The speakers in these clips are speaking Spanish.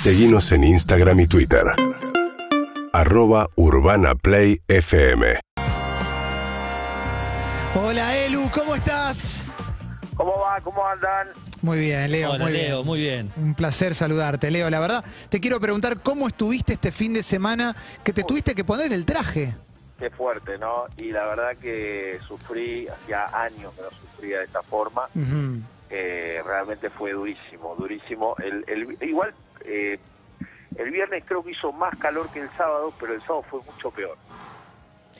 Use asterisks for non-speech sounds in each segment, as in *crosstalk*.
Seguimos en Instagram y Twitter. Arroba Urbana Play FM. Hola Elu, ¿cómo estás? ¿Cómo va? ¿Cómo andan? Muy bien, Leo. Hola, muy Leo, bien. muy bien. Un placer saludarte, Leo. La verdad, te quiero preguntar cómo estuviste este fin de semana que te tuviste que poner el traje. Qué fuerte, ¿no? Y la verdad que sufrí, hacía años que no sufría de esta forma. Eh, realmente fue durísimo, durísimo. El, el- igual, eh, el viernes creo que hizo más calor que el sábado, pero el sábado fue mucho peor.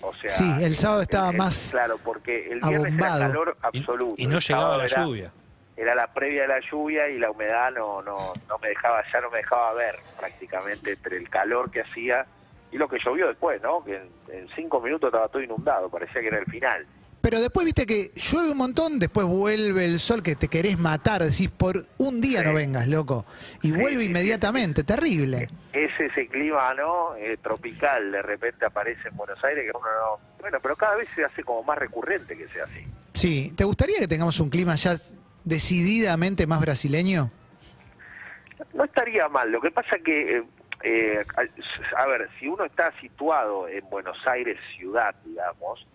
O sea, Sí, el sábado estaba más Claro, porque el viernes abombado. era calor absoluto. y no llegaba la era- lluvia. Era la previa de la lluvia y la humedad no, no, no me dejaba, ya no me dejaba ver prácticamente entre el calor que hacía y lo que llovió después, ¿no? Que en, en cinco minutos estaba todo inundado, parecía que era el final. Pero después viste que llueve un montón, después vuelve el sol que te querés matar, decís por un día Sí. no vengas, loco. Y vuelve sí, inmediatamente, terrible. Es ese clima, ¿no? Eh, tropical, de repente aparece en Buenos Aires que uno no... Bueno, pero cada vez se hace como más recurrente que sea así. Sí, ¿te gustaría que tengamos un clima ya decididamente más brasileño? No estaría mal, lo que pasa que, eh, eh, a ver, si uno está situado en Buenos Aires ciudad, digamos,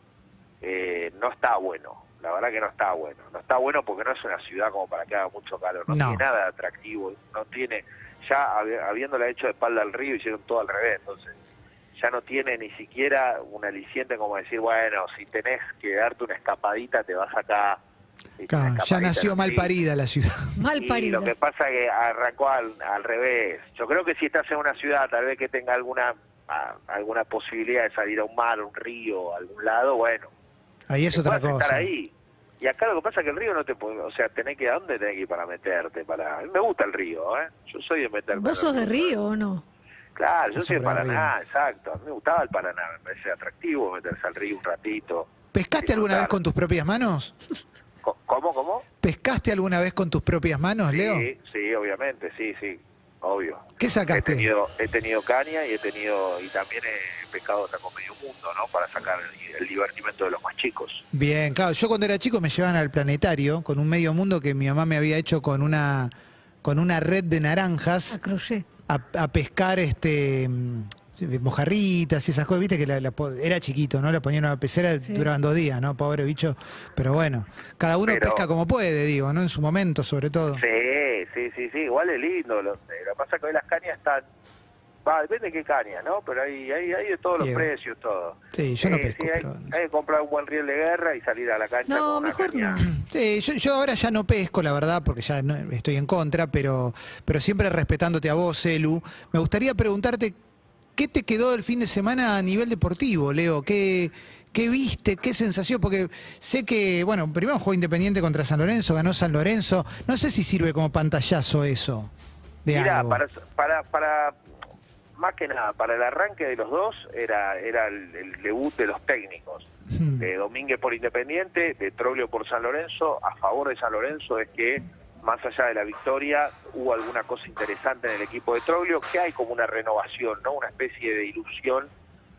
eh, no está bueno, la verdad que no está bueno. No está bueno porque no es una ciudad como para que haga mucho calor, no, No. tiene nada de atractivo, no tiene, ya habi- habiéndola hecho de espalda al río hicieron todo al revés, entonces ya no tiene ni siquiera un aliciente como decir, bueno, si tenés que darte una escapadita te vas acá. Claro, ya nació mal parida la ciudad. *laughs* Mal Y parida. lo que pasa es que arrancó al, al revés. Yo creo que si estás en una ciudad, tal vez que tenga alguna a- alguna posibilidad de salir a un mar, un río, a algún lado, bueno, Ahí es otra estar cosa. ahí. Y acá lo que pasa es que el río no te puede, o sea, tenés que, ¿a dónde tenés que ir para meterte? Para... A mí me gusta el río, ¿eh? Yo soy de meterme. ¿Vos sos de Río o no? Claro, yo soy de Paraná, exacto. A mí me gustaba el Paraná, me parece atractivo meterse al río un ratito. ¿Pescaste alguna vez con tus propias manos? ¿Cómo, cómo? ¿Pescaste alguna vez con tus propias manos, Leo? Sí, sí, obviamente, sí, sí, obvio. ¿Qué He sacaste? tenido, he tenido caña y he tenido y también he pescado hasta con medio mundo, ¿no? Para sacar el, el divertimento de los más chicos. Bien, claro, yo cuando era chico me llevaban al planetario con un medio mundo que mi mamá me había hecho con una con una red de A naranjas crochet. a, a pescar este mm, mojarritas y esas cosas, viste que la- la po- era chiquito, ¿no? La ponían en una pecera, Sí. duraban dos días, ¿no? Pobre bicho. Pero bueno, cada uno Pero- pesca como puede, digo, ¿no? En su momento, sobre todo. Sí, sí, sí, sí, igual es lindo. Lo, lo que pasa es que hoy las cañas están... Va, depende de qué caña, ¿no? Pero hay, hay, hay de todos los Diego. precios, todo. Sí, yo no pesco, sí, hay, pero- hay que comprar un buen riel de guerra y salir a la cancha No, con una mejor caña. no. *clears throat* Sí, yo, yo ahora ya no pesco, la verdad, porque ya no- estoy en contra, pero, pero siempre respetándote a vos, Elu. Me gustaría preguntarte, ¿qué te quedó del fin de semana a nivel deportivo, Leo? ¿Qué, qué viste? ¿Qué sensación? Porque sé que, bueno, primero jugó Independiente contra San Lorenzo, ganó San Lorenzo. No sé si sirve como pantallazo eso de algo. para, para, para, más que nada, para el arranque de los dos era, era el, el debut de los técnicos. Hmm. De Domínguez por Independiente, de Troglio por San Lorenzo. A favor de San Lorenzo es que, más allá de la victoria, hubo alguna cosa interesante en el equipo de Troglio, que hay como una renovación, ¿no? Una especie de ilusión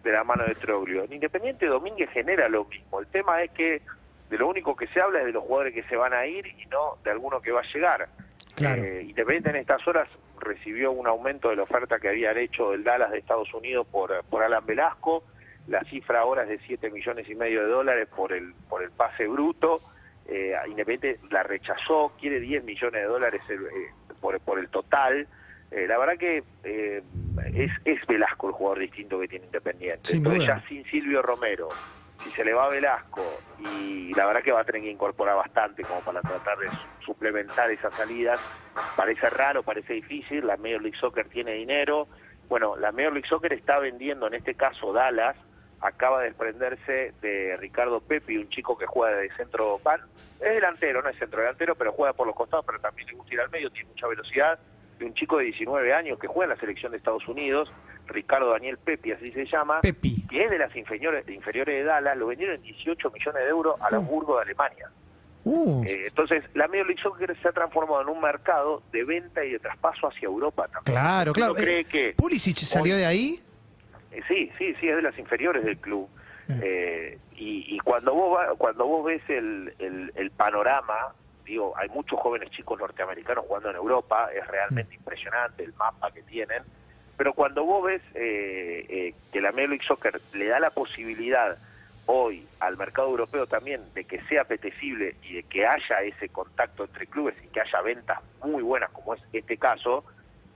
de la mano de Troglio. En Independiente Domínguez genera lo mismo. El tema es que de lo único que se habla es de los jugadores que se van a ir y no de alguno que va a llegar. Claro. Eh, Independiente en estas horas recibió un aumento de la oferta que habían hecho el Dallas de Estados Unidos por, por Alan Velasco. La cifra ahora es de 7 millones y medio de dólares por el, por el pase bruto. Eh, Independiente la rechazó, quiere 10 millones de dólares el- eh, por, por el total. Eh, la verdad que eh, es, es Velasco el jugador distinto que tiene Independiente. Sin Entonces duda. ya sin Silvio Romero, si se le va a Velasco y la verdad que va a tener que incorporar bastante como para tratar de su- suplementar esas salidas. Parece raro, parece difícil, la Major League Soccer tiene dinero. Bueno, la Major League Soccer está vendiendo, en este caso Dallas, acaba de desprenderse de Ricardo Pepi, un chico que juega de centro, van, es delantero, no es centro delantero, pero juega por los costados, pero también le gusta ir al medio, tiene mucha velocidad, de un chico de 19 años que juega en la selección de Estados Unidos, Ricardo Daniel Pepi, así se llama, Pepi. que es de las inferiores, de inferiores de Dallas, lo vendieron en 18 millones de euros al Hamburgo de Alemania. Uh, Eh, entonces, la Major League Soccer se ha transformado en un mercado de venta y de traspaso hacia Europa también. claro, claro. Que... ¿Pulisic salió de ahí? Eh, sí, sí, sí, es de las inferiores del club. Eh, y, y cuando vos va- cuando vos ves el, el, el panorama digo, hay muchos jóvenes chicos norteamericanos jugando en Europa, es realmente impresionante el mapa que tienen, pero cuando vos ves eh, eh, que la Major League Soccer le da la posibilidad hoy al mercado europeo también de que sea apetecible y de que haya ese contacto entre clubes y que haya ventas muy buenas como es este caso,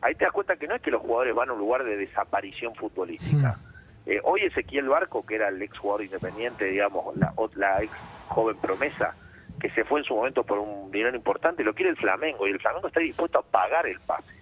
ahí te das cuenta que no es que los jugadores van a un lugar de desaparición futbolística. Eh, hoy Ezequiel Barco, que era el ex jugador independiente, digamos, la, la ex joven promesa, que se fue en su momento por un dinero importante, lo quiere el Flamengo y el Flamengo está dispuesto a pagar el pase,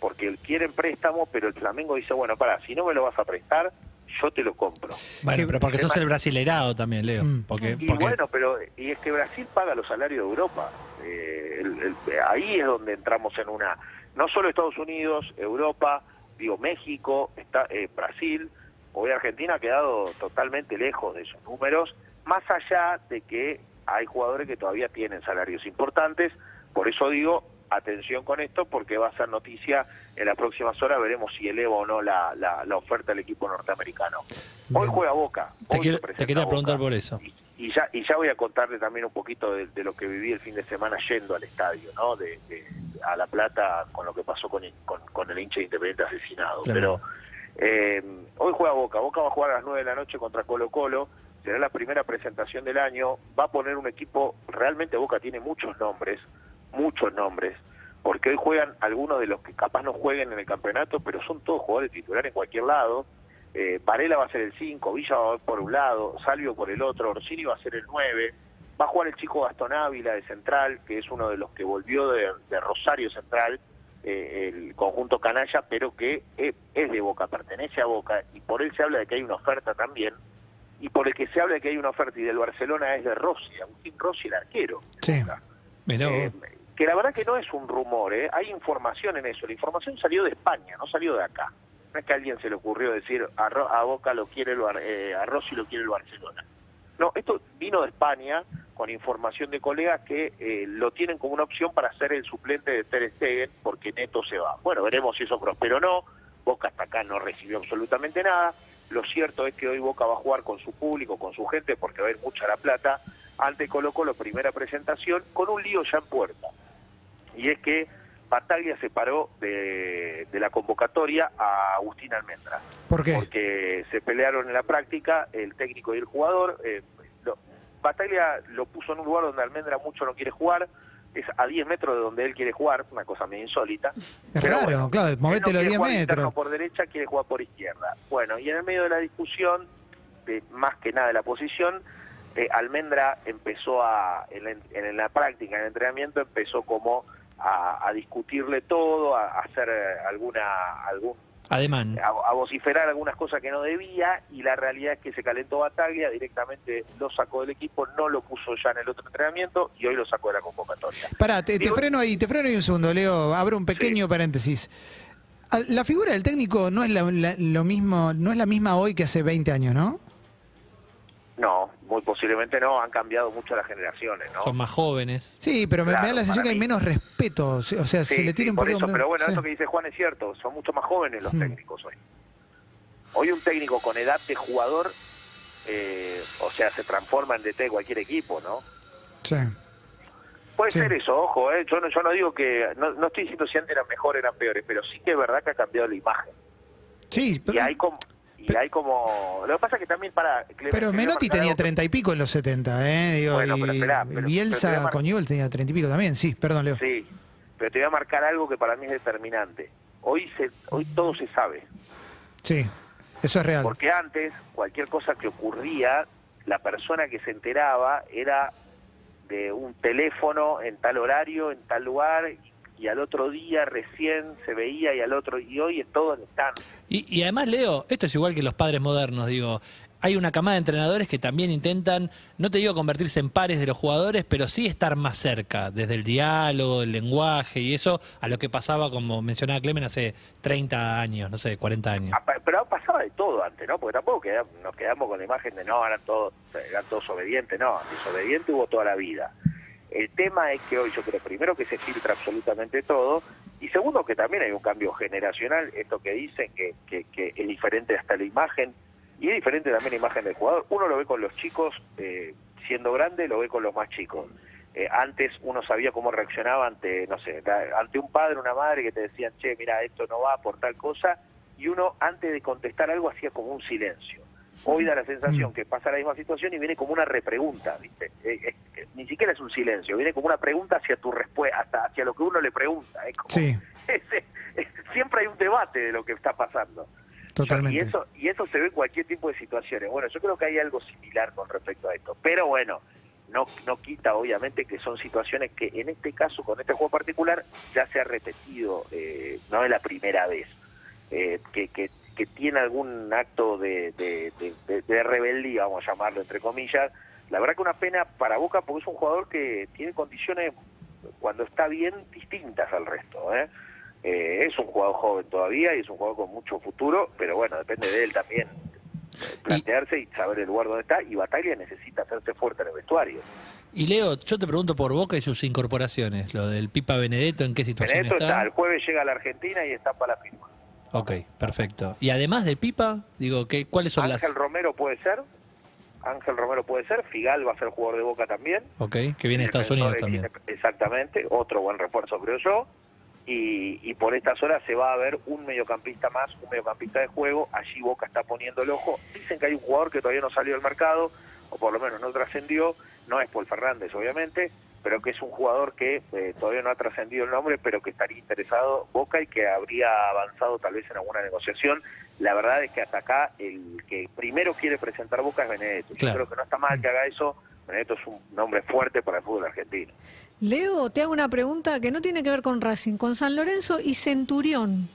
porque él quiere en préstamo, pero el Flamengo dice, bueno, para, si no me lo vas a prestar, yo te lo compro. Bueno, pero porque sos el brasileirado también, Leo. Mm. Porque, Y porque- bueno, pero y es que Brasil paga los salarios de Europa. Eh, el- el- ahí es donde entramos en una... No solo Estados Unidos, Europa, digo México, está, eh, Brasil, hoy Argentina ha quedado totalmente lejos de esos números, más allá de que hay jugadores que todavía tienen salarios importantes, por eso digo, atención con esto, porque va a ser noticia en las próximas horas, veremos si eleva o no la, la, la oferta del equipo norteamericano. Hoy juega Boca. Te hoy quiero- te quería Boca. preguntar por eso. Y, y ya y ya voy a contarle también un poquito de, de lo que viví el fin de semana yendo al estadio, ¿no? De, de- a La Plata con lo que pasó con, con, con el hincha independiente asesinado. Pero eh, hoy juega Boca. Boca va a jugar a las 9 de la noche contra Colo Colo. Será la primera presentación del año. Va a poner un equipo, realmente Boca tiene muchos nombres, muchos nombres, porque hoy juegan algunos de los que capaz no jueguen en el campeonato, pero son todos jugadores titulares en cualquier lado. Eh, Varela va a ser el 5, Villa va por un lado, Salvio por el otro, Orsini va a ser el 9, va a jugar el chico Gastón Ávila de Central, que es uno de los que volvió de, de Rosario Central, eh, el conjunto canalla, pero que es, es de Boca, pertenece a Boca, y por él se habla de que hay una oferta también, y por el que se habla de que hay una oferta y del Barcelona es de Rossi, Agustín Rossi, el arquero. Sí. Eh, que la verdad que no es un rumor, ¿eh? hay información en eso. La información salió de España, no salió de acá. No es que a alguien se le ocurrió decir a, Ro- a Boca lo quiere el Bar- eh, a Rossi lo quiere el Barcelona. No, esto vino de España con información de colegas que eh, lo tienen como una opción para ser el suplente de Ter Stegen porque Neto se va. Bueno, veremos si eso prosperó o no. Boca hasta acá no recibió absolutamente nada. Lo cierto es que hoy Boca va a jugar con su público, con su gente, porque va a ir mucha la plata, ante Colo Colo, primera presentación, con un lío ya en puerta. Y es que Bataglia se paró de, de la convocatoria a Agustín Almendra ¿Por qué? porque se pelearon en la práctica el técnico y el jugador. Eh, lo- Bataglia lo puso en un lugar donde Almendra mucho no quiere jugar, es a 10 metros de donde él quiere jugar, una cosa medio insólita. Es Pero raro, bueno, claro, él movételo no quiere 10 jugar interno metros. por derecha, quiere jugar por izquierda. Bueno, y en el medio de la discusión, de más que nada de la posición, eh, Almendra empezó a, en la, en la práctica, en el entrenamiento, empezó como a, a discutirle todo, a, a hacer eh, alguna algún Ademán. a, a vociferar algunas cosas que no debía y la realidad es que se calentó Bataglia, directamente lo sacó del equipo, no lo puso ya en el otro entrenamiento y hoy lo sacó de la convocatoria. Pará, te, freno ahí, te freno ahí un segundo, Leo. Abro un pequeño paréntesis. Al- La figura del técnico no es la, la- lo mismo, no es la misma hoy que hace 20 años, ¿no? No, muy posiblemente no, han cambiado mucho las generaciones, ¿no? Son más jóvenes. Sí, pero me, me da la sensación que hay menos respeto. O sea, Sí, se le sí, tiene un por poco eso, pero bueno, sí. eso que dice Juan es cierto, son mucho más jóvenes los Mm. técnicos hoy. Hoy un técnico con edad de jugador, eh, o sea, se transforma en DT de cualquier equipo, ¿no? Sí. Puede Sí. ser eso, ojo, ¿eh? yo, no, yo no digo que, no, no estoy diciendo si antes eran mejores eran peores, pero sí que es verdad que ha cambiado la imagen. Sí, Y pero, hay como... Y hay como... Lo que pasa es que también para... Clemente, pero Menotti tenía 30 y pico en los 70, ¿eh? Digo, Bueno, pero y esperá, pero- pero Bielsa a mar- con Newell tenía 30 y pico también. Sí, perdón, Leo. Sí, pero te voy a marcar algo que para mí es determinante. Hoy, se, hoy todo se sabe. Sí, eso es real. Porque antes, cualquier cosa que ocurría, la persona que se enteraba era de un teléfono en tal horario, en tal lugar, y al otro día recién se veía y al otro, y hoy es todo en instante. Y, y además, Leo, esto es igual que los padres modernos, digo. Hay una camada de entrenadores que también intentan, no te digo convertirse en pares de los jugadores, pero sí estar más cerca, desde el diálogo, el lenguaje y eso, a lo que pasaba, como mencionaba Clemen, hace 30 años, no sé, 40 años. Ah, Pero pasaba de todo antes, ¿no? Porque tampoco queda- nos quedamos con la imagen de no, eran todos, eran todos obedientes, no, desobediente hubo toda la vida. El tema es que hoy yo creo primero que se filtra absolutamente todo y segundo que también hay un cambio generacional, esto que dicen que, que, es diferente hasta la imagen y es diferente también la imagen del jugador. Uno lo ve con los chicos eh, siendo grande, lo ve con los más chicos. eh, antes uno sabía cómo reaccionaba ante, no sé, ante un padre, una madre que te decían, che, mira, esto no va por tal cosa, y uno antes de contestar algo hacía como un silencio. Hoy da la sensación que pasa la misma situación y viene como una repregunta, ¿viste? Eh, eh, eh, ni siquiera es un silencio, viene como una pregunta hacia tu respuesta, hasta hacia lo que uno le pregunta. Como- Sí. *laughs* es- es- siempre hay un debate de lo que está pasando. Totalmente. Y eso, y eso se ve en cualquier tipo de situaciones. Bueno, yo creo que hay algo similar con respecto a esto. Pero bueno, no, no quita obviamente que son situaciones que en este caso, con este juego particular, ya se ha repetido, eh, no es la primera vez, eh, que, que, que tiene algún acto de, de, de- de- de rebeldía, vamos a llamarlo entre comillas. La verdad que una pena para Boca porque es un jugador que tiene condiciones, cuando está bien, distintas al resto. ¿eh? Eh, es un jugador joven todavía y es un jugador con mucho futuro, pero bueno, depende de él también eh, plantearse y saber el lugar donde está. Y Bataglia necesita hacerse fuerte en el vestuario. Y Leo, yo te pregunto por Boca y sus incorporaciones. Lo del Pipa Benedetto, ¿en qué situación Benedetto está? está, el jueves llega a la Argentina y está para la firma. Ok, perfecto. Y además de Pipa, digo, ¿qué, ¿cuáles son Ángel las...? Romero puede ser, Ángel Romero puede ser, Figal va a ser jugador de Boca también. Ok, que viene de Estados Unidos también. Exactamente, otro buen refuerzo creo yo. Y, y por estas horas se va a ver un mediocampista más, un mediocampista de juego. Allí Boca está poniendo el ojo. Dicen que hay un jugador que todavía no salió al mercado, o por lo menos no trascendió. No es Paul Fernández, obviamente, pero que es un jugador que eh, todavía no ha trascendido el nombre, pero que estaría interesado Boca y que habría avanzado tal vez en alguna negociación. La verdad es que hasta acá el que primero quiere presentar Boca es Benedetto. Yo creo que no está mal que haga eso. Benedetto es un nombre fuerte para el fútbol argentino. Leo, te hago una pregunta que no tiene que ver con Racing, con San Lorenzo y Centurión.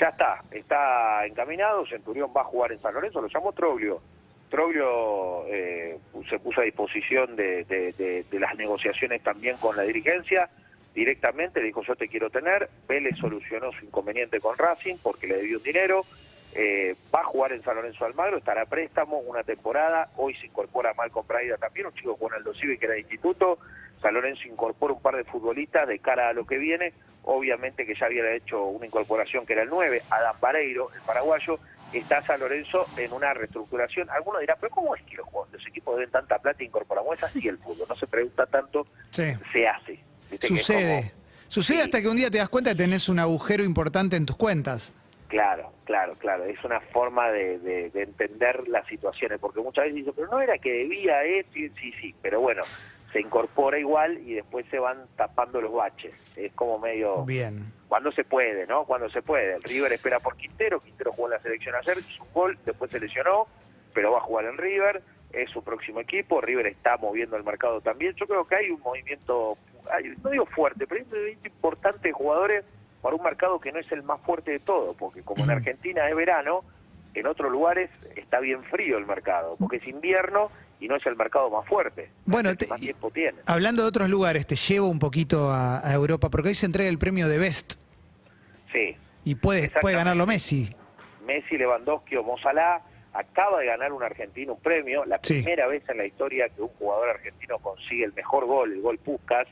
Ya está, está encaminado, Centurión va a jugar en San Lorenzo, lo llamó Troglio. Troglio eh, se puso a disposición de, las negociaciones también con la dirigencia, directamente dijo yo te quiero tener, Vélez solucionó su inconveniente con Racing porque le debió un dinero, eh, va a jugar en San Lorenzo Almagro, estará a préstamo una temporada, hoy se incorpora Malcolm Praida también, un chico con Aldo Civi que era de instituto, San Lorenzo incorpora un par de futbolistas de cara a lo que viene, obviamente que ya había hecho una incorporación que era el 9, Adam Vareiro, el paraguayo, está San Lorenzo en una reestructuración. Algunos dirán, pero ¿cómo es que los, jugadores- los equipos deben tanta plata e incorporamos? Es así el fútbol, no se pregunta tanto, Sí. se hace. Viste que es Sucede. como- Sucede Sí. hasta que un día te das cuenta que tenés un agujero importante en tus cuentas. Claro, claro, claro. Es una forma de, de- de entender las situaciones, porque muchas veces dicen, pero no era que debía, eh, sí, sí, sí, pero bueno, se incorpora igual y después se van tapando los baches. Es como medio... Bien. Cuando se puede, ¿no? Cuando se puede. El River espera por Quintero, Quintero jugó en la selección ayer, hizo un gol, después se lesionó, pero va a jugar en River, es su próximo equipo, River está moviendo el mercado también. Yo creo que hay un movimiento, hay- no digo fuerte, pero hay un movimiento importante de jugadores para un mercado que no es el más fuerte de todo, porque como en Argentina es verano, en otros lugares está bien frío el mercado, porque es invierno y no es el mercado más fuerte. Bueno, Es el que te- más tiempo tiene. Hablando de otros lugares, te llevo un poquito a, a Europa, porque hoy se entrega el premio de Best Sí. y puede, puede ganarlo Messi. Messi, Lewandowski o Mozalá acaba de ganar un argentino un premio, la Sí. primera vez en la historia que un jugador argentino consigue el mejor gol, el gol Puskas,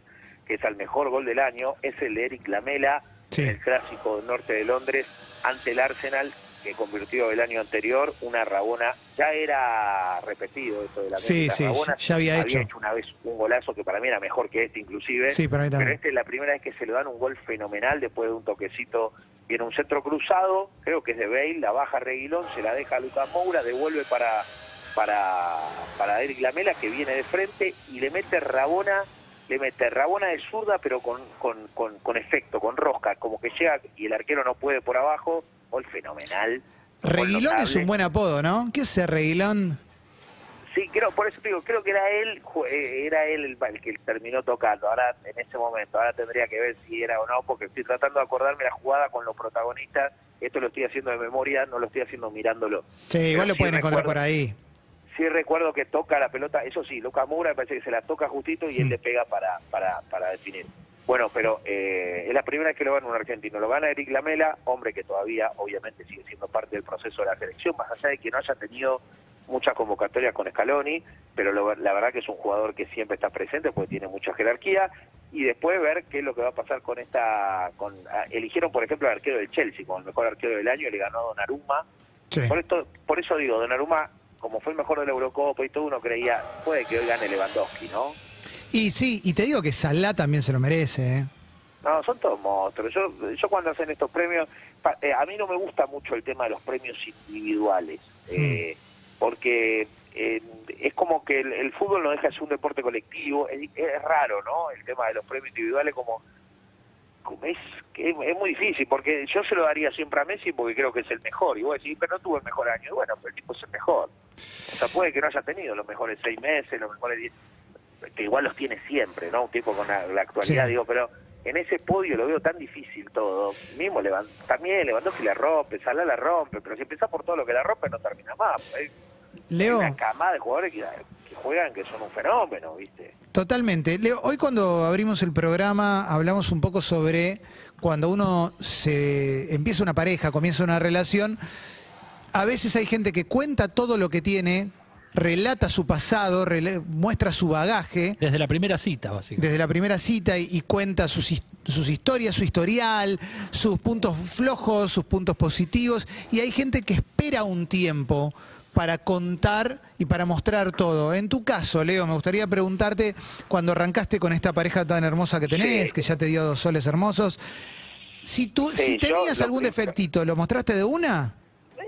que es el mejor gol del año, es el de Eric Lamela Sí. en el clásico del norte de Londres ante el Arsenal que convirtió el año anterior una Rabona, ya era repetido eso de la Sí, sí, Rabona, ya había hecho. una vez un golazo que para mí era mejor que este inclusive, Sí, para mí pero también. este es la primera vez que se le dan un gol fenomenal después de un toquecito. Viene un centro cruzado, creo que es de Bale, la baja Reguilón, se la deja a Lucas Moura, devuelve para, para, para Eric Lamela, que viene de frente, y le mete Rabona, le mete Rabona de zurda, pero con, con, con, con efecto, con rosca, como que llega y el arquero no puede por abajo. Gol fenomenal. Reguilón es un buen apodo, ¿no? ¿Qué es ese Reguilón? Sí, creo, por eso te digo, creo que era él, eh, era él el, que terminó tocando. Ahora, en ese momento, ahora tendría que ver si era o no, porque estoy tratando de acordarme la jugada con los protagonistas. Esto lo estoy haciendo de memoria, no lo estoy haciendo mirándolo. Sí, igual lo sí pueden encontrar recuerdo- por ahí. Sí recuerdo que toca la pelota, eso sí, Lucas Moura me parece que se la toca justito y él Mm. le pega para, para, para definir. Bueno, pero eh, es la primera vez que lo gana un argentino. Lo gana Eric Lamela, hombre que todavía obviamente sigue siendo parte del proceso de la selección, más allá de que no haya tenido muchas convocatorias con Scaloni, pero lo- la verdad que es un jugador que siempre está presente porque tiene mucha jerarquía. Y después ver qué es lo que va a pasar con esta... con ah, Eligieron, por ejemplo, al arquero del Chelsea como el mejor arquero del año y le ganó a Donnarumma. Sí. Por, esto, por eso digo, Donnarumma, como fue el mejor de la Eurocopa y todo, uno creía, puede que hoy gane Lewandowski, ¿no? Y sí, y te digo que Salah también se lo merece, ¿eh? No, son todos monstruos. Yo, yo cuando hacen estos premios, pa- eh, a mí no me gusta mucho el tema de los premios individuales, eh, porque eh, es como que el, el fútbol no deja de ser un deporte colectivo. Es, es raro, ¿no? El tema de los premios individuales como, como es, que es, es muy difícil, porque yo se lo daría siempre a Messi porque creo que es el mejor. Y vos decís, pero no tuvo el mejor año. Y Bueno, pero el tipo es el mejor. O sea, puede que no haya tenido los mejores seis meses, los mejores diez, que igual los tiene siempre, ¿no? Un tipo con la, la actualidad, Sí. digo, pero en ese podio lo veo tan difícil todo. Mismo Levan- también Lewandowski la rompe, Salah la rompe, pero si empezás por todo lo que la rompe no termina más. Hay Leo, una camada de jugadores que, que juegan que son un fenómeno, ¿viste? totalmente. Leo, hoy cuando abrimos el programa hablamos un poco sobre cuando uno se empieza una pareja, comienza una relación, a veces hay gente que cuenta todo lo que tiene, relata su pasado, rela- muestra su bagaje. Desde la primera cita, básicamente. desde la primera cita y, y cuenta sus, his- sus historias, su historial, sus puntos flojos, sus puntos positivos. Y hay gente que espera un tiempo para contar y para mostrar todo. En tu caso, Leo, me gustaría preguntarte, cuando arrancaste con esta pareja tan hermosa que tenés, Sí. que ya te dio dos soles hermosos, si, tú, Sí, si yo tenías algún defectito, ¿lo mostraste de una?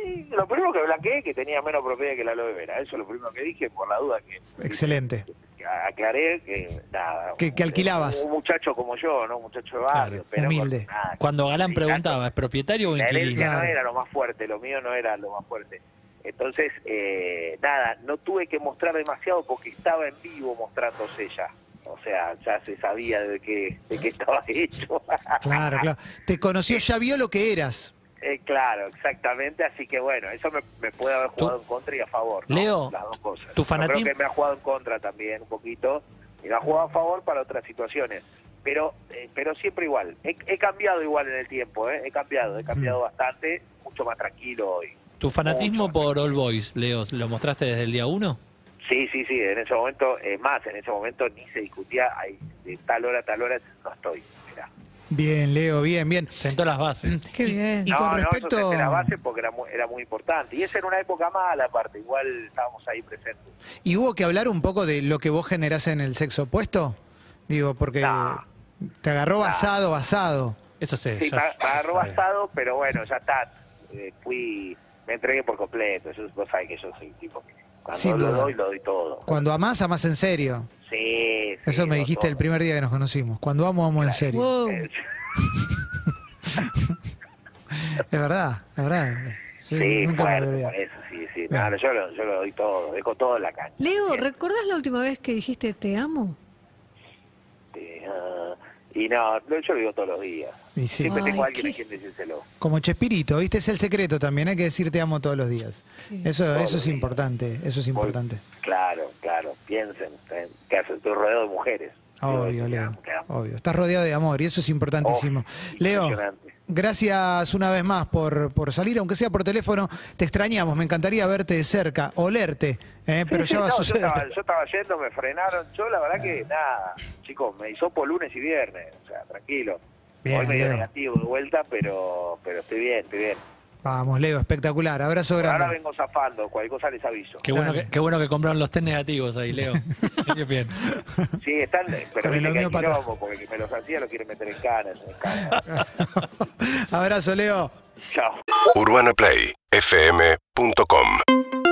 Y lo primero que blanqueé que tenía menos propiedad que la aloe vera. Eso es lo primero que dije, por la duda que Excelente. que aclaré que nada. Que- que alquilabas. Un, muchacho como yo, ¿no? Un muchacho de barrio. Claro, pero con humilde. nada, Cuando Galán preguntaba, ¿es propietario o La inquilino? Claro. no era lo más fuerte, lo mío no era lo más fuerte. Entonces, eh, nada, no tuve que mostrar demasiado porque estaba en vivo mostrándose ella. O sea, ya se sabía de qué, de qué estaba *laughs* hecho. Claro, claro. Te conoció, ya vio lo que eras. Eh, claro, exactamente. Así que bueno, eso me, me puede haber jugado Tú- en contra y a favor. ¿no? Leo, Las dos cosas. tu creo fanatismo- que me ha jugado en contra también un poquito y me ha jugado a favor para otras situaciones. Pero eh, pero siempre igual. He, he cambiado igual en el tiempo, ¿eh? He cambiado, he Mm. cambiado bastante, mucho más tranquilo hoy. ¿Tu fanatismo Mucho. por All Boys, Leo, lo mostraste desde el día uno? Sí, sí, sí, en ese momento, eh, más, en ese momento ni se discutía, ahí, de tal hora a tal hora no estoy. Bien, Leo, bien, bien. Sentó las bases. Qué bien. Y no, con no, respecto- eso se la base porque era muy, era muy importante. Y esa era una época mala, aparte, igual estábamos ahí presentes. ¿Y hubo que hablar un poco de lo que vos generás en el sexo opuesto? Digo, porque No. te agarró basado, basado. Eso sí. Me, agarró bastado, pero bueno, ya está. Eh, fui, me entregué por completo. Yo, vos sabés que yo soy un tipo que cuando Sin lo duda. doy, lo doy todo. Cuando amás, amás en serio. Sí, sí, Eso me lo dijiste el todo. primer día que nos conocimos. Cuando amo, amo en serio. Wow. Eh, *laughs* Es verdad, es verdad. Sí, Sí, nunca me fuerte, olvidar. por eso, sí, sí. Bien. No, no, yo, lo, yo lo doy todo, dejo todo en la cancha. Leo, Bien. ¿recordás la última vez que dijiste te amo? Sí, ah, y no, no, yo lo digo todos los días. Y sí, Siempre Ay, tengo a alguien qué- a quien decírselo. como Chespirito, ¿viste? Es el secreto también. Hay que decir te amo todos los días. Sí. Eso, Todos eso es importante. Eso es importante. Claro, claro, piensen, eh, que estoy rodeado de mujeres. Obvio, Leo. Obvio. Estás rodeado de amor y eso es importantísimo. Oh, Leo, gracias una vez más por, por salir, aunque sea por teléfono. Te extrañamos. Me encantaría verte de cerca, olerte. ¿eh? Pero Sí, ya sí, va a no, yo, estaba, yo estaba yendo, me frenaron. Yo, la verdad que nada, chicos, me hizo por lunes y viernes. O sea, tranquilo. Bien, Hoy medio Leo. negativo de vuelta, pero pero estoy bien, estoy bien. Vamos, Leo, espectacular. Abrazo Por grande. ahora vengo zafando, cualquier cosa les aviso. Qué bueno, que, qué bueno que compraron los test negativos ahí, Leo. *laughs* *laughs* Qué bien. Sí, están, pero Con el viste que hay homeópata. quilombo, porque me los hacía lo quieren meter en canas. En canas. *laughs* Abrazo, Leo. Chao. UrbanaPlayFM.com